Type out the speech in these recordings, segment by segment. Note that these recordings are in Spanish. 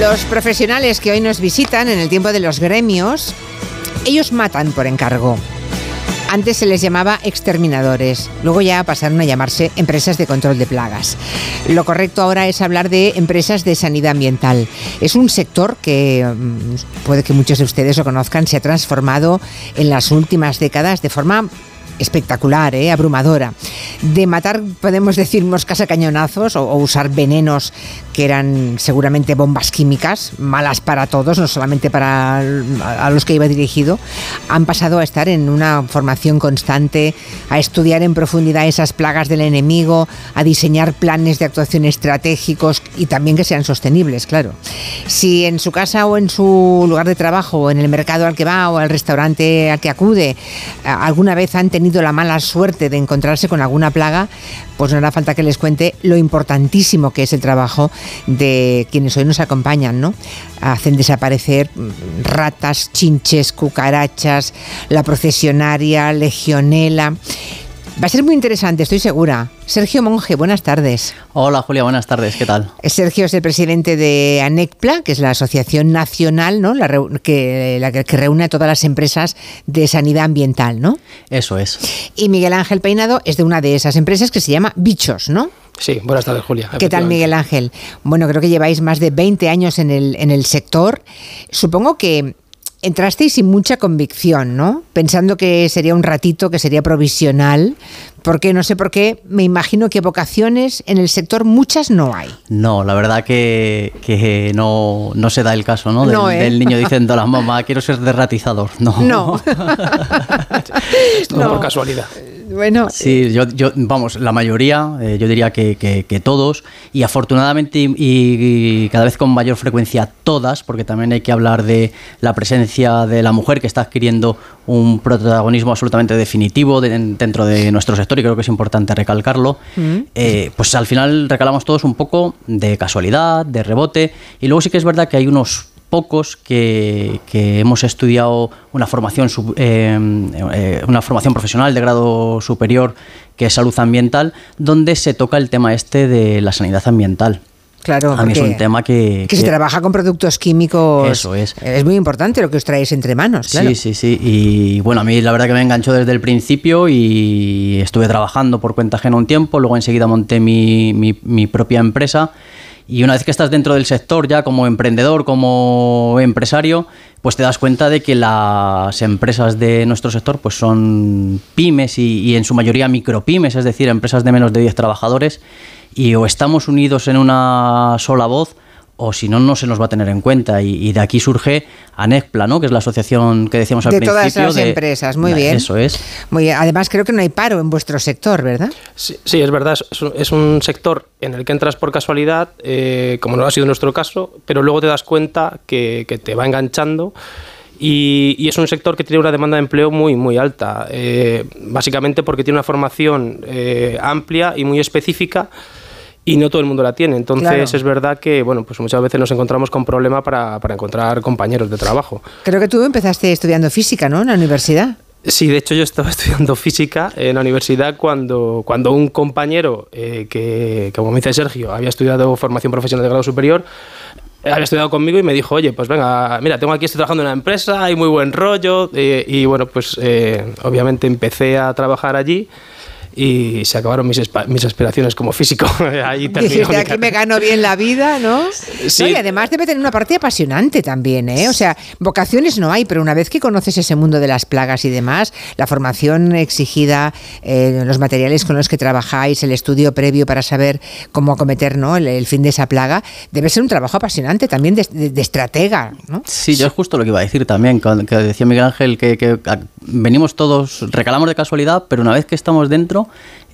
Los profesionales que hoy nos visitan en el tiempo de los gremios, ellos matan por encargo. Antes se les llamaba exterminadores, luego ya pasaron a llamarse empresas de control de plagas. Lo correcto ahora es hablar de empresas de sanidad ambiental. Es un sector que mm, puede que muchos de ustedes lo conozcan, se ha transformado en las últimas décadas de forma espectacular, ¿eh? abrumadora. De matar, podemos decir, moscas a cañonazos o, usar venenos que eran seguramente bombas químicas, malas para todos, no solamente para a los que iba dirigido, han pasado a estar en una formación constante, a estudiar en profundidad esas plagas del enemigo, a diseñar planes de actuación estratégicos y también que sean sostenibles, claro. Si en su casa o en su lugar de trabajo o en el mercado al que va o al restaurante al que acude, alguna vez han tenido la mala suerte de encontrarse con alguna plaga, pues no hará falta que les cuente lo importantísimo que es el trabajo de quienes hoy nos acompañan, ¿no? Hacen desaparecer ratas, chinches, cucarachas, la procesionaria, legionela. Va a ser muy interesante, estoy segura. Sergio Monge, buenas tardes. Hola Julia, buenas tardes, ¿qué tal? Sergio es el presidente de ANECPLA, que es la asociación nacional, ¿no? La, que, la que reúne a todas las empresas de sanidad ambiental, ¿no? Eso es. Y Miguel Ángel Peinado es de una de esas empresas que se llama Bichos, ¿no? Sí, buenas tardes, Julia. ¿Qué tal, Miguel Ángel? Bueno, creo que lleváis más de 20 años en el, en el sector. Supongo que entrasteis sin mucha convicción, ¿no? Pensando que sería un ratito, que sería provisional, porque no sé por qué, me imagino que vocaciones en el sector muchas no hay. No, la verdad que, no, se da el caso, ¿no? Del, ¿eh? niño diciendo a la mamá, quiero ser derratizador. No. No. no. por casualidad. Bueno. Sí, yo, yo vamos, la mayoría, eh, yo diría que, que, todos, y afortunadamente y, cada vez con mayor frecuencia todas, porque también hay que hablar de la presencia de la mujer que está adquiriendo un protagonismo absolutamente definitivo dentro de nuestro sector y creo que es importante recalcarlo, mm. eh, pues al final recalamos todos un poco de casualidad, de rebote, y luego sí que es verdad que hay unos pocos que, hemos estudiado una formación, eh, eh, una formación profesional de grado superior que es salud ambiental, donde se toca el tema este de la sanidad ambiental. Claro, a mí es un tema que, que, se trabaja con productos químicos. Eso es. Es muy importante lo que os traéis entre manos, claro. Sí, sí, sí. Y bueno, a mí la verdad que me enganchó desde el principio y estuve trabajando por cuenta ajena un tiempo, luego enseguida monté mi, mi, mi propia empresa y una vez que estás dentro del sector ya como emprendedor, como empresario, pues te das cuenta de que las empresas de nuestro sector pues son pymes y, en su mayoría micropymes, es decir, empresas de menos de 10 trabajadores, y o estamos unidos en una sola voz o si no, no se nos va a tener en cuenta. Y, de aquí surge ANECPLA, ¿no? que es la asociación que decíamos al de principio. Todas las empresas, muy bien. Eso es. Muy Además, creo que no hay paro en vuestro sector, ¿verdad? Sí, es verdad. Es un, sector en el que entras por casualidad, eh, como no ha sido nuestro caso, pero luego te das cuenta que, te va enganchando. Y, es un sector que tiene una demanda de empleo muy, muy alta, eh, básicamente porque tiene una formación eh, amplia y muy específica y no todo el mundo la tiene. Entonces es verdad que bueno, pues muchas veces nos encontramos con problemas para, para, encontrar compañeros de trabajo. Creo que tú empezaste estudiando física, ¿no? En la universidad. Sí, de hecho yo estaba estudiando física en la universidad cuando, cuando un compañero eh, que, como me dice Sergio, había estudiado formación profesional de grado superior, había estudiado conmigo y me dijo, oye, pues venga, mira, tengo aquí, estoy trabajando en una empresa, hay muy buen rollo, eh, y bueno, pues eh, obviamente empecé a trabajar allí y se acabaron mis, mis aspiraciones como físico. Ahí Dijiste, aquí me gano bien la vida, ¿no? Sí. y además debe tener una parte apasionante también, ¿eh? O sea, vocaciones no hay, pero una vez que conoces ese mundo de las plagas y demás, la formación exigida, eh, los materiales con los que trabajáis, el estudio previo para saber cómo acometer ¿no? el, fin de esa plaga, debe ser un trabajo apasionante también de, estratega, ¿no? Sí, yo es justo lo que iba a decir también, que decía Miguel Ángel, que, que venimos todos, recalamos de casualidad, pero una vez que estamos dentro,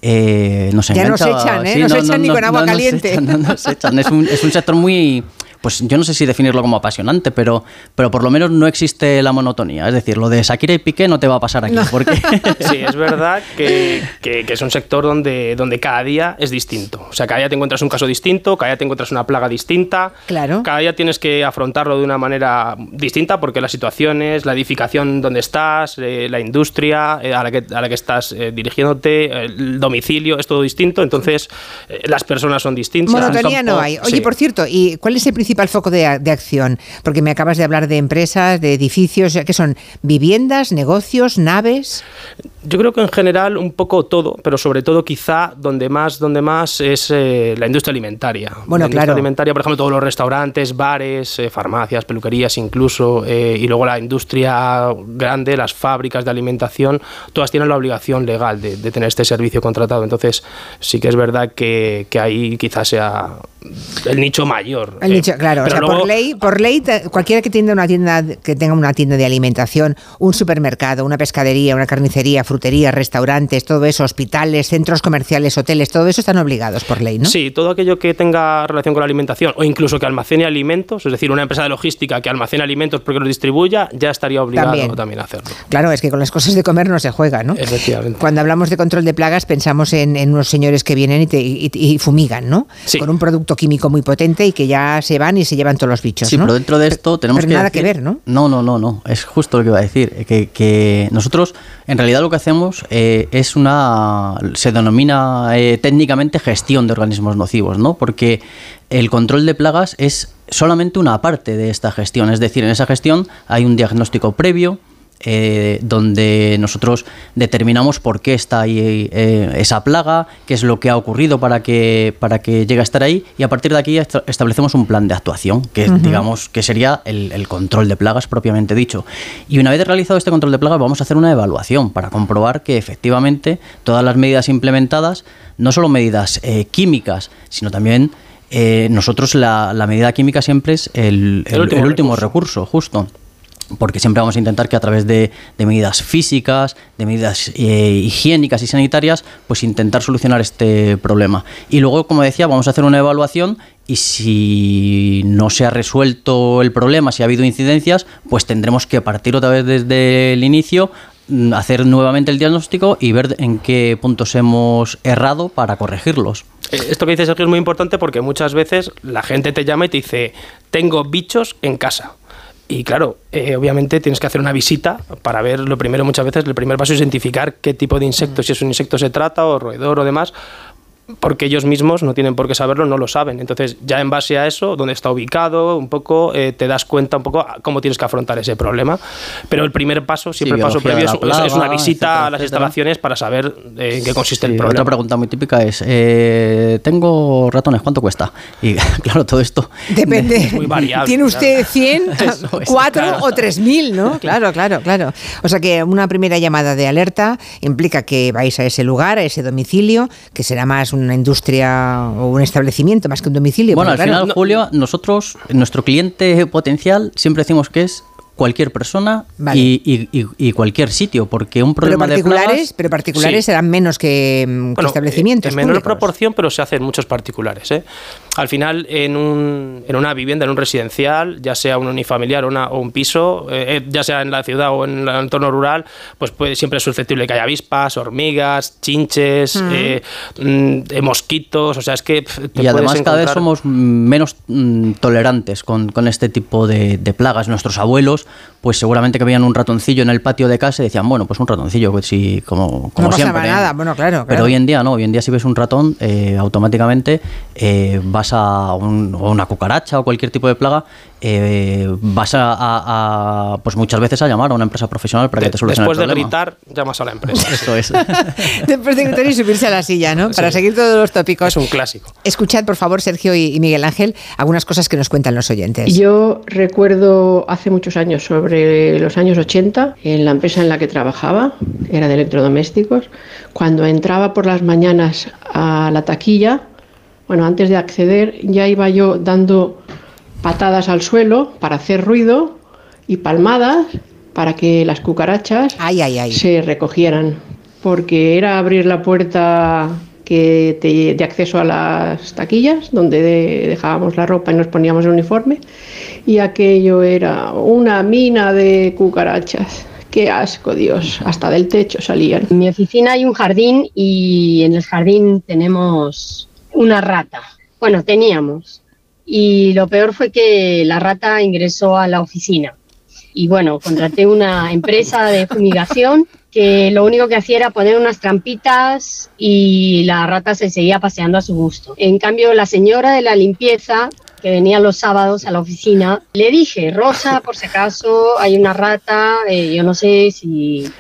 eh, nos ya nos echan, ¿eh? nos echan ni con agua caliente. Es, un, es un sector muy pues yo no sé si definirlo como apasionante, pero, pero por lo menos no existe la monotonía. Es decir, lo de Shakira y Piqué no te va a pasar aquí. Porque... Sí, es verdad que, que, es un sector donde, donde cada día es distinto. O sea, cada día te encuentras un caso distinto, cada día te encuentras una plaga distinta. Claro. Cada día tienes que afrontarlo de una manera distinta porque las situaciones, la edificación donde estás, eh, la industria eh, a, la que, a la que estás eh, dirigiéndote, el domicilio, es todo distinto. Entonces, eh, las personas son distintas. Monotonía no hay. Oye, Sí. por cierto, ¿y cuál es el principal foco de, de acción? Porque me acabas de hablar de empresas, de edificios, ¿qué son? ¿Viviendas, negocios, naves? Yo creo que en general un poco todo, pero sobre todo quizá donde más, donde más es eh, la industria alimentaria. Bueno, la industria alimentaria, por ejemplo, todos los restaurantes, bares, eh, farmacias, peluquerías incluso, eh, y luego la industria grande, las fábricas de alimentación, todas tienen la obligación legal de, de tener este servicio contratado. Entonces sí que es verdad que, que ahí quizás sea el nicho mayor. El nicho, claro, o sea, por ley, por ley, cualquiera que tenga una tienda, que tenga una tienda de alimentación, un supermercado, una pescadería, una carnicería, frutería, restaurantes, todo eso, hospitales, centros comerciales, hoteles, todo eso están obligados por ley, ¿no? Sí, todo aquello que tenga relación con la alimentación o incluso que almacene alimentos, es decir, una empresa de logística que almacene alimentos porque los distribuya, ya estaría obligado También. también, a hacerlo. Claro, es que con las cosas de comer no se juega, ¿no? Efectivamente. Cuando hablamos de control de plagas pensamos en, en unos señores que vienen y, te- y- y fumigan, ¿no? Sí. Con un producto químico muy potente y que ya se van y se llevan todos los bichos, Sí, ¿no? pero dentro de esto tenemos pero que nada decir- que ver, ¿no? No, no, no, no. Es justo lo que iba a decir. Que, que nosotros, en realidad, lo que hacemos eh, es una. Se denomina eh, técnicamente gestión de organismos nocivos, ¿no? Porque el control de plagas es solamente una parte de esta gestión. Es decir, en esa gestión hay un diagnóstico previo. Eh, donde nosotros determinamos por qué está ahí eh, esa plaga, qué es lo que ha ocurrido para que, para que llegue a estar ahí, y a partir de aquí est- establecemos un plan de actuación, que digamos que sería el, el control de plagas propiamente dicho. Y una vez realizado este control de plagas, vamos a hacer una evaluación para comprobar que efectivamente todas las medidas implementadas, no solo medidas eh, químicas, sino también eh, nosotros la, la medida química siempre es el, El el- último el último recurso. recurso, justo porque siempre vamos a intentar que a través de, medidas físicas, de medidas eh, higiénicas y sanitarias, pues intentar solucionar este problema. Y luego, como decía, vamos a hacer una evaluación y si no se ha resuelto el problema, si ha habido incidencias, pues tendremos que partir otra vez desde el inicio, mm, hacer nuevamente el diagnóstico y ver en qué puntos hemos errado para corregirlos. Eh, Esto que dice Sergio es muy importante porque muchas veces la gente te llama y te dice, tengo bichos en casa. Y claro, eh, obviamente tienes que hacer una visita para ver, lo primero muchas veces, el primer paso es identificar qué tipo de insecto, si es un insecto se trata o roedor o demás, porque ellos mismos no tienen por qué saberlo, no lo saben. Entonces, ya en base a eso, dónde está ubicado, un poco, eh, te das cuenta un poco a cómo tienes que afrontar ese problema. Pero el primer paso, siempre el paso previo de es, una plaga, visita etcétera, a las etcétera. instalaciones para saber eh, en qué consiste Sí, el Otra problema. pregunta muy típica es, eh, tengo ratones, ¿cuánto cuesta? Y claro, todo esto... Depende. Es muy variable, ¿Tiene usted claro. 100, Eso es, 4 claro. o 3000, no? Claro, claro, claro. O sea que una primera llamada de alerta implica que vais a ese lugar, a ese domicilio, que será más una industria o un establecimiento más que un domicilio. Bueno, al claro, final, Julio, nosotros, nuestro cliente potencial, siempre decimos que es cualquier persona Vale. y, y- y- y cualquier sitio, porque un pero problema de particulares, plagas... pero particulares Sí. serán menos que, mm, que Bueno, establecimientos. En menor públicos. proporción, pero se hacen muchos particulares. ¿eh? Al final, en, un, en una vivienda, en un residencial, ya sea un unifamiliar o, una- o un piso, eh, eh, ya sea en la ciudad o en el entorno rural, pues puede, siempre es susceptible que haya avispas, hormigas, chinches, mm, eh, mosquitos. O sea, es que. te Y además cada vez somos menos mm, tolerantes con, con este tipo de, de plagas. Nuestros abuelos, pues seguramente que veían un ratoncillo en el patio de casa y decían, bueno, pues un ratoncillo, pues sí, como, como No pasaba siempre. ¿eh?". nada, bueno, claro, Pero hoy en día no, hoy en día si ves un ratón, eh, automáticamente eh, vas a un- o una cucaracha o cualquier tipo de plaga, eh, vas a, a- a, pues muchas veces a llamar a una empresa profesional para que te solucione después el de gritar, llamas a la empresa. Eso es. Después de gritar y subirse a la silla, ¿no? Para Sí. seguir todos los tópicos. es un clásico. Escuchad, por favor, Sergio y, y Miguel Ángel, algunas cosas que nos cuentan los oyentes. Yo recuerdo hace muchos años, sobre los años 80, en la empresa en la que trabajaba, era de electrodomésticos, cuando entraba por las mañanas a la taquilla, bueno, antes de acceder ya iba yo dando patadas al suelo para hacer ruido y palmadas para que las cucarachas Ay, ay, ay. se recogieran, porque era abrir la puerta que te- de acceso a las taquillas, donde de- dejábamos la ropa y nos poníamos el uniforme, y aquello era una mina de cucarachas. Qué asco, Dios, hasta del techo salían. En mi oficina hay un jardín y en el jardín tenemos una rata. Bueno, teníamos. Y lo peor fue que la rata ingresó a la oficina. Y bueno, contraté una empresa de fumigación que lo único que hacía era poner unas trampitas y la rata se seguía paseando a su gusto. En cambio, la señora de la limpieza que venía los sábados a la oficina, le dije, Rosa, por si acaso hay una rata, eh, yo no sé si,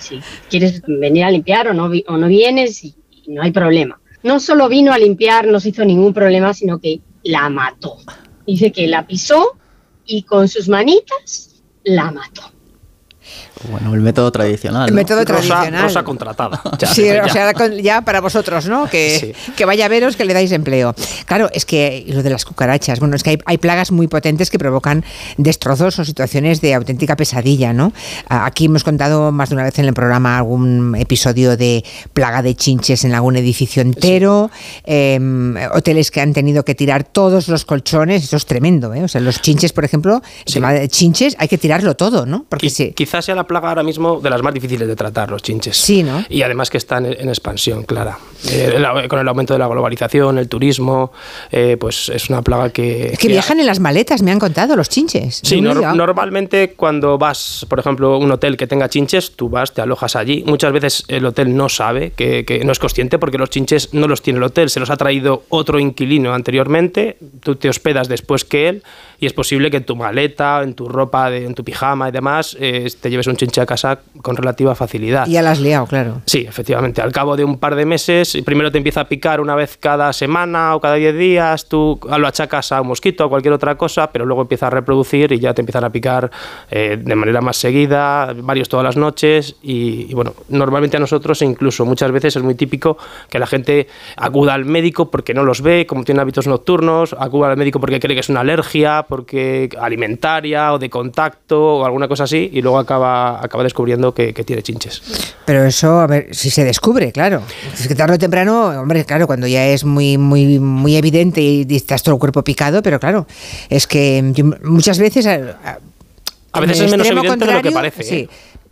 quieres venir a limpiar o no, vienes no hay problema. No solo vino a limpiar, no se hizo ningún problema, sino que la mató. Dice que la pisó y con sus manitas la mató. Bueno, el método tradicional. El ¿no? método Rosa, tradicional. Rosa contratada. Ya, sí, ya. o sea, ya para vosotros, ¿no? Que, que vaya a veros que le dais empleo. Claro, es que lo de las cucarachas, bueno, es que hay, hay plagas muy potentes que provocan destrozos o situaciones de auténtica pesadilla, ¿no? Aquí hemos contado más de una vez en el programa algún episodio de plaga de chinches en algún edificio entero, em, hoteles que han tenido que tirar todos los colchones, eso es tremendo, ¿eh? O sea, los chinches, por ejemplo, el tema de chinches hay que tirarlo todo, ¿no? Porque sí. Quizás sea la plaga ahora mismo de las más difíciles de tratar, los chinches. Sí, ¿no? Y además que están en, en expansión, clara. Eh, el- con el aumento de la globalización, el turismo, eh, pues es una plaga que... Es que viajan en las maletas, me han contado, los chinches. Sí, no normalmente cuando vas, por ejemplo, a un hotel que tenga chinches, tú vas, te alojas allí. Muchas veces el hotel no sabe, que, que no es consciente, porque los chinches no los tiene el hotel, se los ha traído otro inquilino anteriormente, tú te hospedas después que él, y es posible que en tu maleta, en tu ropa, de- en tu pijama y demás, eh, te lleves un chinche a casa con relativa facilidad. Y ya la has liado, claro. Sí, efectivamente. Al cabo de un par de meses, primero te empieza a picar una vez cada semana o cada 10 días, tú lo achacas a un mosquito o cualquier otra cosa, pero luego empieza a reproducir y ya te empiezan a picar eh, de manera más seguida, varios todas las noches. Y, y bueno, normalmente a nosotros, incluso muchas veces es muy típico que la gente acuda al médico porque no los ve, como tiene hábitos nocturnos, acuda al médico porque cree que es una alergia, porque alimentaria o de contacto o alguna cosa así, y luego acaba, acaba descubriendo que, que tiene chinches. Pero eso, a ver, si se descubre, claro. Es que tarde o temprano, hombre, claro, cuando ya es muy, muy, muy evidente y estás todo el cuerpo picado, pero claro, es que muchas veces. A, a- veces es menos evidente de lo que parece, Sí. ¿eh?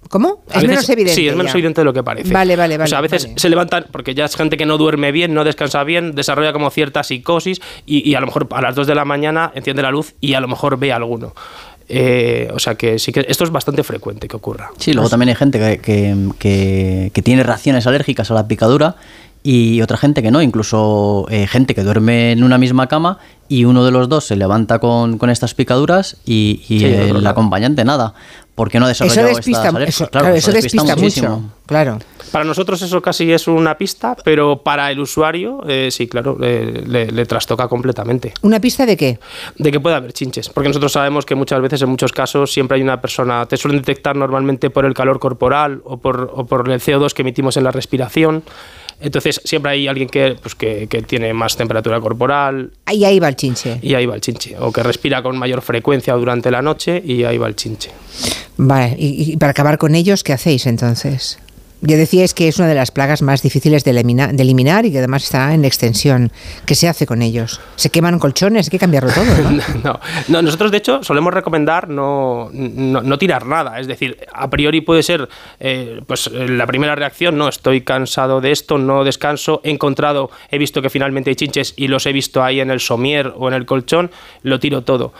¿Cómo? A Es veces- menos evidente. Sí, es menos ya. evidente de lo que parece. Vale, vale, vale. O sea, a veces vale. se levantan, porque ya es gente que no duerme bien, no descansa bien, desarrolla como cierta psicosis y, y a lo mejor a las 2 de la mañana enciende la luz y a lo mejor ve alguno. Eh, o sea que sí que esto es bastante frecuente que ocurra. Sí, luego también hay gente que, que, que- que tiene reacciones alérgicas a la picadura y otra gente que no, incluso eh, gente que duerme en una misma cama y uno de los dos se levanta con, con estas picaduras y, y Sí, el acompañante nada, porque no ha Eso desarrollado despista, estas eso, Claro, claro, eso despista, muchísimo. mucho. Claro. Para nosotros eso casi es una pista, pero para el usuario, eh, sí, claro, eh, le, le trastoca completamente. ¿Una pista de qué? de que puede haber chinches, porque nosotros sabemos que muchas veces, en muchos casos, siempre hay una persona, te suelen detectar normalmente por el calor corporal o por, o por el CO2 que emitimos en la respiración. Entonces, siempre hay alguien que, pues, que, que tiene más temperatura corporal Ahí, ahí va el chinche. y ahí va el chinche, o que respira con mayor frecuencia durante la noche y ahí va el chinche. Vale, y, y para acabar con ellos, ¿qué hacéis entonces? Ya decíais que es una de las plagas más difíciles de eliminar, y que además está en extensión. ¿Qué se hace con ellos? ¿Se queman colchones? Hay que cambiarlo todo, ¿no? No, no, nosotros de hecho solemos recomendar no, no, no tirar nada. Es decir, a priori puede ser eh, pues eh, la primera reacción, no, estoy cansado de esto, no descanso, he encontrado, he visto que finalmente hay chinches y los he visto ahí en el somier o en el colchón, lo tiro todo.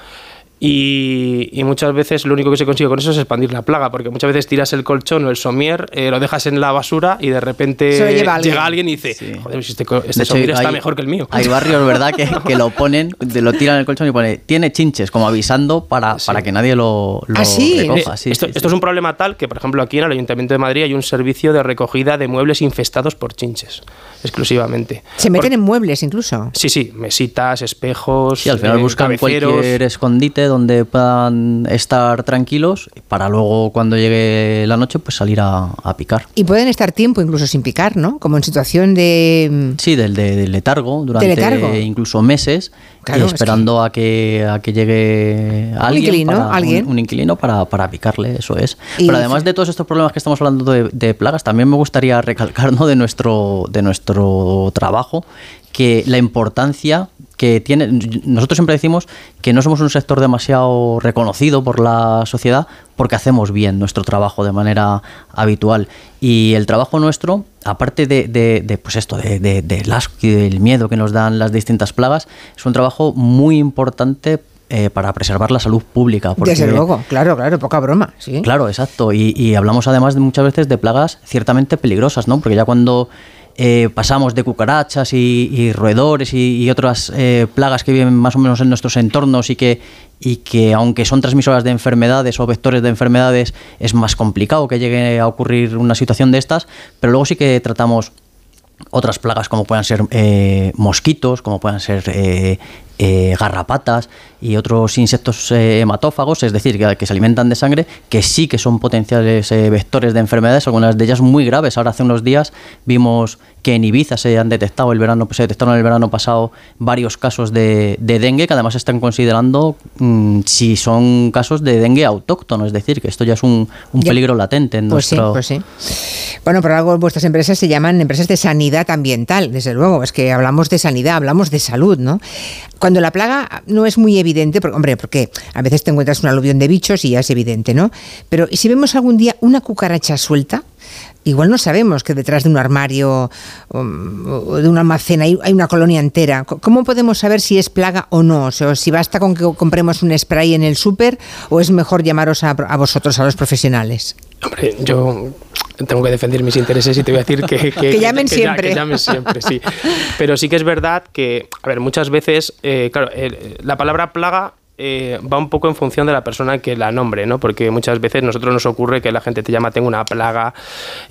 Y, y muchas veces lo único que se consigue con eso es expandir la plaga, porque muchas veces tiras el colchón o el somier, eh, lo dejas en la basura y de repente lleva alguien. llega alguien y dice, Sí. joder, si este, este hecho, somier está mejor que el mío. Hay barrios, ¿verdad?, que, que lo ponen, de- lo tiran en el colchón y pone, tiene chinches, como avisando para, para que nadie lo, lo Ah, sí. recoja. Sí, esto, sí, esto sí. es un problema tal que, por ejemplo, aquí en el Ayuntamiento de Madrid hay un servicio de recogida de muebles infestados por chinches, exclusivamente. Se meten Por- en muebles incluso. Sí, sí, mesitas, espejos. Sí, al final eh, buscan cabeceros. cualquier escondite donde puedan estar tranquilos para luego cuando llegue la noche pues salir a, a picar. Y pueden estar tiempo incluso sin picar, ¿no? Como en situación de... mm, Sí, del, de- del letargo durante letargo. incluso meses, Claro, eh, es esperando a que a que llegue alguien, inquilino, para, alguien. Un, un inquilino para, para picarle, eso es. Y- Pero además de todos estos problemas que estamos hablando de, de plagas, también me gustaría recalcar ¿no? de nuestro de nuestro trabajo que la importancia que tiene. Nosotros siempre decimos que no somos un sector demasiado reconocido por la sociedad porque hacemos bien nuestro trabajo de manera habitual. Y el trabajo nuestro aparte de, pues esto, de, del asco y del miedo que nos dan las distintas plagas, es un trabajo muy importante eh, para preservar la salud pública. Desde luego, claro, claro, poca broma, sí. Claro, exacto. Y, hablamos además de muchas veces de plagas ciertamente peligrosas, ¿no? Porque ya cuando eh, pasamos de cucarachas y, roedores y, otras eh, plagas que viven más o menos en nuestros entornos y que, y que aunque son transmisoras de enfermedades o vectores de enfermedades, es más complicado que llegue a ocurrir una situación de estas, pero luego sí que tratamos otras plagas como puedan ser mosquitos, como puedan ser eh, garrapatas y otros insectos eh, hematófagos, es decir, que, se alimentan de sangre, que sí que son potenciales eh, vectores de enfermedades, algunas de ellas muy graves. Ahora hace unos días vimos que en Ibiza se han detectado el verano, se detectaron el verano pasado varios casos de, dengue, que además están considerando mm, si son casos de dengue autóctono, es decir, que esto ya es un, peligro latente en pues nuestro... pues sí. Bueno, por algo vuestras empresas se llaman empresas de sanidad ambiental, desde luego, es que hablamos de sanidad, hablamos de salud, ¿no? Cuando la plaga no es muy evidente, porque, hombre, porque a veces te encuentras un aluvión de bichos y ya es evidente, ¿no? Pero si vemos algún día una cucaracha suelta, igual no sabemos que detrás de un armario um, o de un almacén hay, una colonia entera. ¿Cómo podemos saber si es plaga o no? O si basta con que compremos un spray en el súper o es mejor llamaros a, a vosotros, a los profesionales. Hombre, yo tengo que defender mis intereses y te voy a decir que, que, llamen siempre. que llamen siempre, sí. Pero sí que es verdad que, a ver, muchas veces, eh, claro, la palabra plaga eh, va un poco en función de la persona que la nombre, ¿no? Porque muchas veces nosotros nos ocurre que la gente te llama tengo una plaga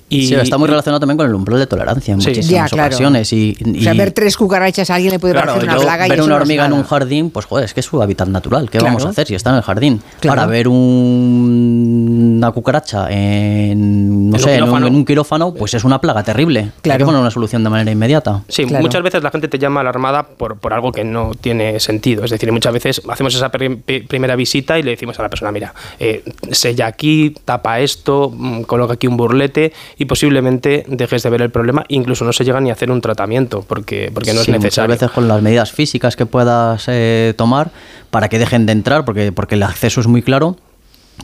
y... Sí, está muy relacionado también con el umbral de tolerancia en muchísimas ocasiones. Y, O sea, ver tres cucarachas a alguien le puede parecer una plaga ver una hormiga en un jardín, pues joder, es que es su hábitat natural. ¿Qué vamos a hacer si está en el jardín? Para ver una cucaracha en, no sé, en un, quirófano, pues es una plaga terrible. Claro. Hay que poner una solución de manera inmediata. Sí, muchas veces la gente te llama a la armada por, por algo que no tiene sentido. Es decir, muchas veces hacemos esa primera visita y le decimos a la persona, mira, eh, sella aquí, tapa esto, mm, coloca aquí un burlete y posiblemente dejes de ver el problema, incluso no se llega ni a hacer un tratamiento porque, porque no es necesario. Muchas veces con las medidas físicas que puedas eh, tomar para que dejen de entrar, porque, porque el acceso es muy claro,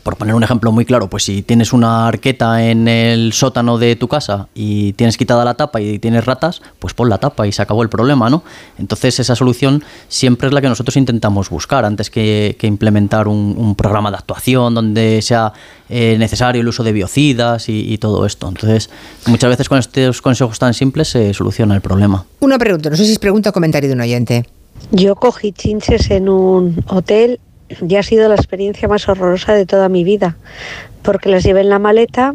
por poner un ejemplo muy claro, pues si tienes una arqueta en el sótano de tu casa y tienes quitada la tapa y tienes ratas, pues pon la tapa y se acabó el problema, ¿no? Entonces esa solución siempre es la que nosotros intentamos buscar antes que, implementar un, programa de actuación donde sea eh, necesario el uso de biocidas y, todo esto. Entonces muchas veces con estos consejos tan simples se soluciona el problema. Una pregunta, no sé si es pregunta o comentario de un oyente. Yo cogí chinches en un hotel y ha sido la experiencia más horrorosa de toda mi vida, porque las llevé en la maleta,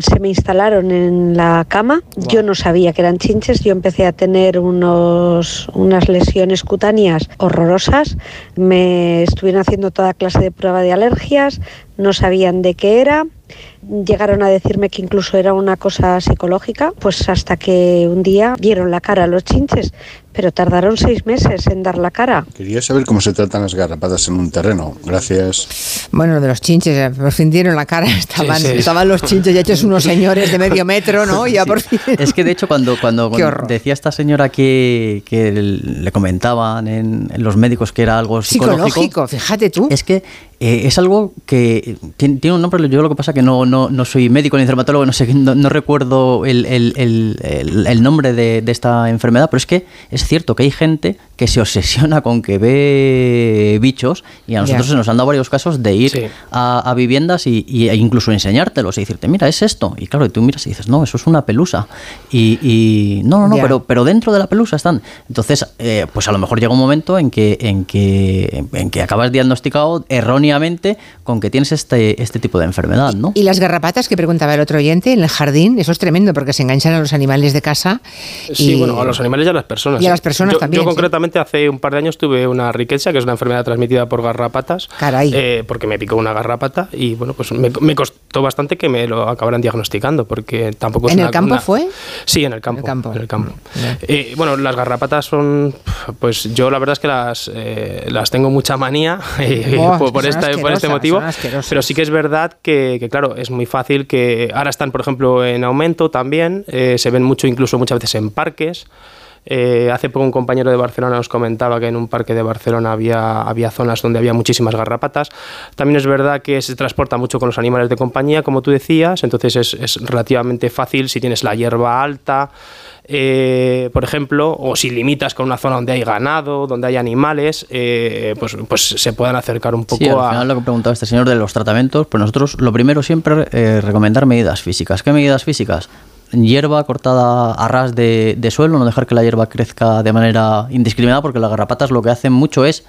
se me instalaron en la cama, yo no sabía que eran chinches, yo empecé a tener unos, unas lesiones cutáneas horrorosas, me estuvieron haciendo toda clase de prueba de alergias, no sabían de qué era, llegaron a decirme que incluso era una cosa psicológica, pues hasta que un día dieron la cara a los chinches, pero tardaron seis meses en dar la cara. Quería saber cómo se tratan las garrapatas en un terreno. Gracias. Bueno, de los chinches, por fin dieron la cara. Estaban, estaban los chinches ya hechos unos señores de medio metro, ¿no? Ya por fin. Es que de hecho, cuando, cuando, decía esta señora que, que le comentaban en, los médicos que era algo psicológico, psicológico fíjate tú. Es que eh, es algo que tiene, un nombre, yo lo que pasa que no, no, no soy médico ni dermatólogo, no sé, no, recuerdo el, el, el, el nombre de, de, esta enfermedad, pero es que es cierto que hay gente que se obsesiona con que ve bichos y a nosotros se nos han dado varios casos de ir a, viviendas y, e incluso enseñártelos y decirte, mira, es esto. Y claro, tú miras y dices, no, eso es una pelusa. Y, no, no, no, pero, pero dentro de la pelusa están. Entonces, eh, pues a lo mejor llega un momento en que, en que, en que acabas diagnosticado erróneamente con que tienes este, este tipo de enfermedad, ¿no? Y las garrapatas que preguntaba el otro oyente en el jardín, eso es tremendo porque se enganchan a los animales de casa. Sí, bueno, a los animales y a las personas. Y a las personas también. Yo concretamente hace un par de años tuve una riqueza, que es una enfermedad transmitida por garrapatas. Caray. Eh, porque me picó una garrapata y bueno, pues me, costó bastante que me lo acabaran diagnosticando, porque tampoco es ¿En el campo fue? Sí, en el campo. En el campo. Eh, bueno, las garrapatas son, pues yo la verdad es que las, eh, las tengo mucha manía por, esta, por este motivo, pero sí que es verdad que, claro, es muy fácil que ahora están, por ejemplo, en aumento también, se ven mucho, incluso muchas veces en parques. Eh, hace poco un compañero de Barcelona nos comentaba que en un parque de Barcelona había, había zonas donde había muchísimas garrapatas. También es verdad que se transporta mucho con los animales de compañía, como tú decías, entonces es, es relativamente fácil si tienes la hierba alta. Eh, por ejemplo, o si limitas con una zona donde hay ganado, donde hay animales, eh, pues, pues se puedan acercar un poco Sí, al a... final lo que preguntaba este señor de los tratamientos, pues nosotros lo primero siempre eh, recomendar medidas físicas. ¿Qué medidas físicas? Hierba cortada a ras de, de suelo, no dejar que la hierba crezca de manera indiscriminada, porque las garrapatas lo que hacen mucho es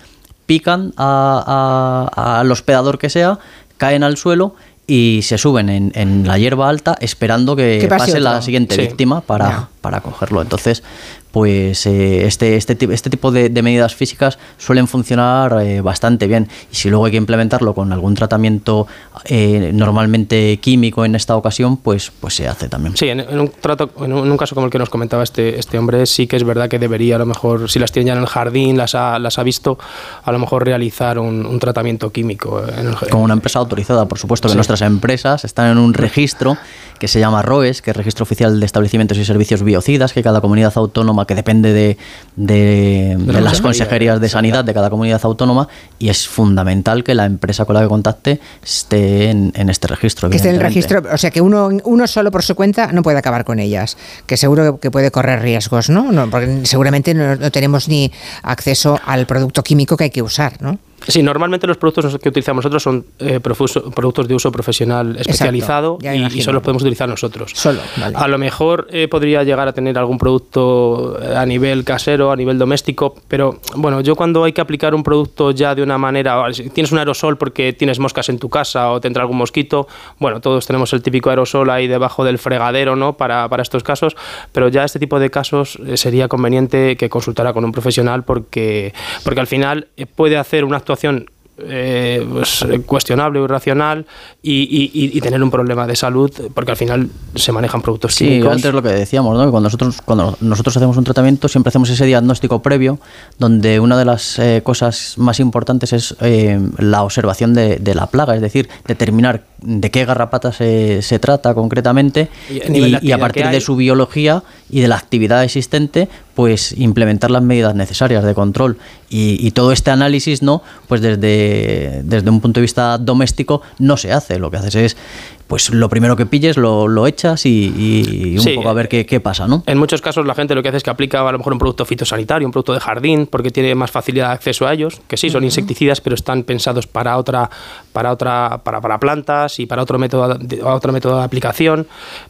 pican a, a- al hospedador que sea, caen al suelo y se suben en, en la hierba alta esperando que, Que pase pase, la siguiente Sí. víctima para, para cogerlo. Entonces, pues eh, este, este, este tipo de, de medidas físicas suelen funcionar eh, bastante bien. Y si luego hay que implementarlo con algún tratamiento eh, normalmente químico en esta ocasión, pues, pues se hace también. Sí, en, en un trato, en un, en un caso como el que nos comentaba este, este hombre, sí que es verdad que debería, a lo mejor, si las tiene ya en el jardín, las ha, las ha visto, a lo mejor realizar un, un tratamiento químico. En el, Como una empresa autorizada, por supuesto que Sí. nuestras empresas están en un registro que se llama ROES, que es Registro Oficial de Establecimientos y Servicios Biocidas, que cada comunidad autónoma, que depende de, de- de la las consejería, consejerías de sanidad de cada comunidad autónoma, y es fundamental que la empresa con la que contacte esté en, en este registro. Que esté en el registro, o sea que uno, uno solo por su cuenta no puede acabar con ellas, que seguro que puede correr riesgos, ¿no? no porque seguramente no, no tenemos ni acceso al producto químico que hay que usar, ¿no? Sí, normalmente los productos que utilizamos nosotros son eh, profuso- productos de uso profesional especializado me y, y solo los podemos utilizar nosotros. Solo, vale. A lo mejor eh, podría llegar a tener algún producto eh, a nivel casero, a nivel doméstico, pero bueno, yo cuando hay que aplicar un producto ya de una manera, tienes un aerosol porque tienes moscas en tu casa o te entra algún mosquito, bueno, todos tenemos el típico aerosol ahí debajo del fregadero, ¿no? Para, para estos casos, pero ya este tipo de casos eh, sería conveniente que consultara con un profesional porque, porque al final eh, puede hacer una actuación eh, pues, cuestionable o irracional y, y- y- tener un problema de salud porque al final se manejan productos Sí, químicos. antes lo que decíamos, ¿no? Que cuando nosotros, cuando nosotros hacemos un tratamiento siempre hacemos ese diagnóstico previo, donde una de las eh, cosas más importantes es eh, la observación de, de la plaga, es decir, determinar de qué garrapata se, se trata concretamente Y a partir de su biología y de la actividad existente, pues implementar las medidas necesarias de control. Y, y todo este análisis, ¿no? Pues desde, desde un punto de vista doméstico no se hace. Lo que haces es, pues lo primero que pilles lo, lo echas y, y un Sí, poco a ver qué, qué pasa, ¿no? En muchos casos la gente lo que hace es que aplica a lo mejor un producto fitosanitario, un producto de jardín, porque tiene más facilidad de acceso a ellos, que sí son insecticidas, pero están pensados para otra, para otra, para, para plantas y para otro método de, otro método de aplicación.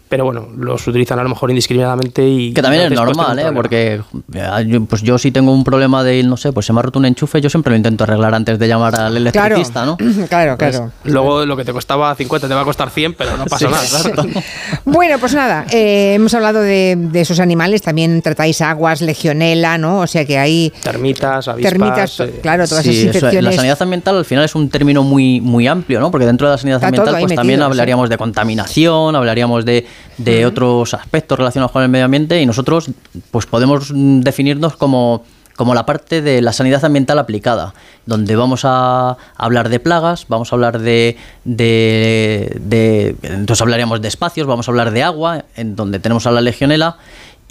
Pero bueno, los utilizan a lo mejor indiscriminadamente y Que también es normal, ¿eh? Porque eh, yo, pues yo si tengo un problema de, no sé, pues se me ha roto un enchufe, yo siempre lo intento arreglar antes de llamar al Claro, electricista, ¿no? claro, Pues, claro. Luego lo que te costaba 50 te va a costar 100, pero no pasa nada. claro. Bueno, pues nada, eh, hemos hablado de, de esos animales, también tratáis aguas, legionela, ¿no? O sea que hay Termitas, avispas. termitas, eh, claro, todas Sí, esas eso, infecciones. la sanidad ambiental al final es un término muy, muy amplio, ¿no? Porque dentro de la sanidad Está ambiental pues metido, también sí. hablaríamos de contaminación, hablaríamos de, de otros aspectos relacionados con el medio ambiente y nosotros pues podemos definirnos como, como la parte de la sanidad ambiental aplicada, donde vamos a hablar de plagas, vamos a hablar de, de, de- entonces hablaríamos de espacios, vamos a hablar de agua, en donde tenemos a la legionela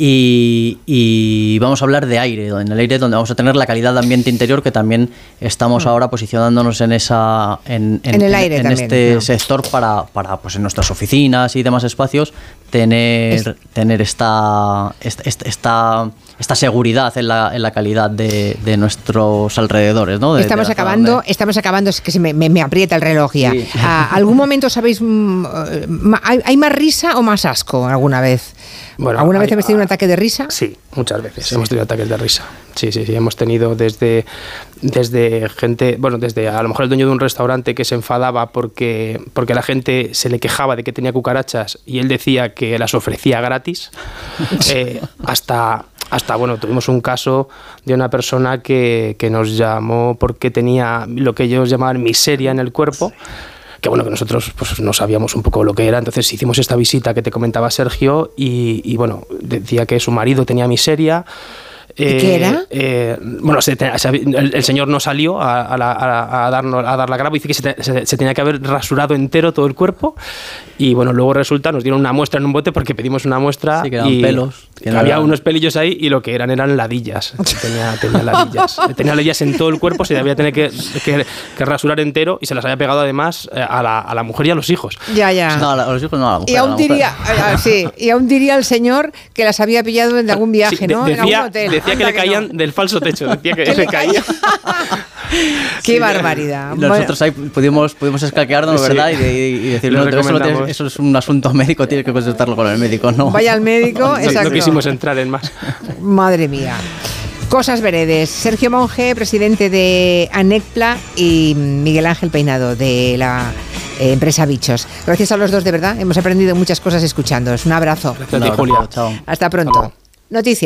y, y vamos a hablar de aire, en el aire donde vamos a tener la calidad de ambiente interior que también estamos ahora posicionándonos en esa en, Mm. En el aire en también, este ¿no? sector para, para pues en nuestras oficinas y demás espacios tener Es- tener esta esta, esta, seguridad en la, en la calidad de, de nuestros alrededores, ¿no? De- Estamos acabando, donde- estamos acabando, es que se me, me- me aprieta el reloj ya. Sí. Ah, ¿Algún momento sabéis, mm, ¿hay, hay más risa o más asco alguna vez? Bueno, ¿Alguna vez habéis tenido un ataque de risa? Sí, muchas veces hemos tenido ataques de risa. Sí, sí, sí, hemos tenido desde, desde gente, bueno, desde a lo mejor el dueño de un restaurante que se enfadaba porque, porque la gente se le quejaba de que tenía cucarachas y él decía que las ofrecía gratis, eh, hasta, hasta, bueno, tuvimos un caso de una persona que, que nos llamó porque tenía lo que ellos llamaban miseria en el cuerpo que bueno, que nosotros pues no sabíamos un poco lo que era, entonces hicimos esta visita que te comentaba Sergio y, y, bueno, decía que su marido tenía miseria, qué era? eh, bueno, se el, el señor no salió a, a la- a- a darnos, a dar la grava y dice que se, se- se tenía que haber rasurado entero todo el cuerpo. Y bueno, luego resulta, nos dieron una muestra en un bote porque pedimos una muestra. Sí, que eran y pelos, que había eran- unos pelillos ahí y lo que eran eran ladillas. Tenía, tenía ladillas. Tenía ladillas en todo el cuerpo, se había tener que, que- que rasurar entero y se las había pegado además eh, a la, a la mujer y a los hijos. Ya, ya. No, a la- a los hijos no, a la mujer. y a la aún mujer. diría, sí, y aún diría el señor que las había pillado en algún viaje, Sí, ¿no? de- en algún decía, hotel. decía que le caían no. del falso techo. Decía que, le. Qué barbaridad. Nosotros ahí pudimos, pudimos escaquearnos, Sí. ¿verdad? Y, de- y decir, no, eso, eso es un asunto médico, tiene que consultarlo con el médico, ¿no? Vaya al médico, No- exacto. No quisimos entrar en más. Madre mía. Cosas veredes. Sergio Monge, presidente de Anecpla y Miguel Ángel Peinado de la eh, empresa Bichos. Gracias a los dos, de verdad. Hemos aprendido muchas cosas escuchándoos. Un abrazo. Gracias Julia. Chao. Hasta pronto. Noticias.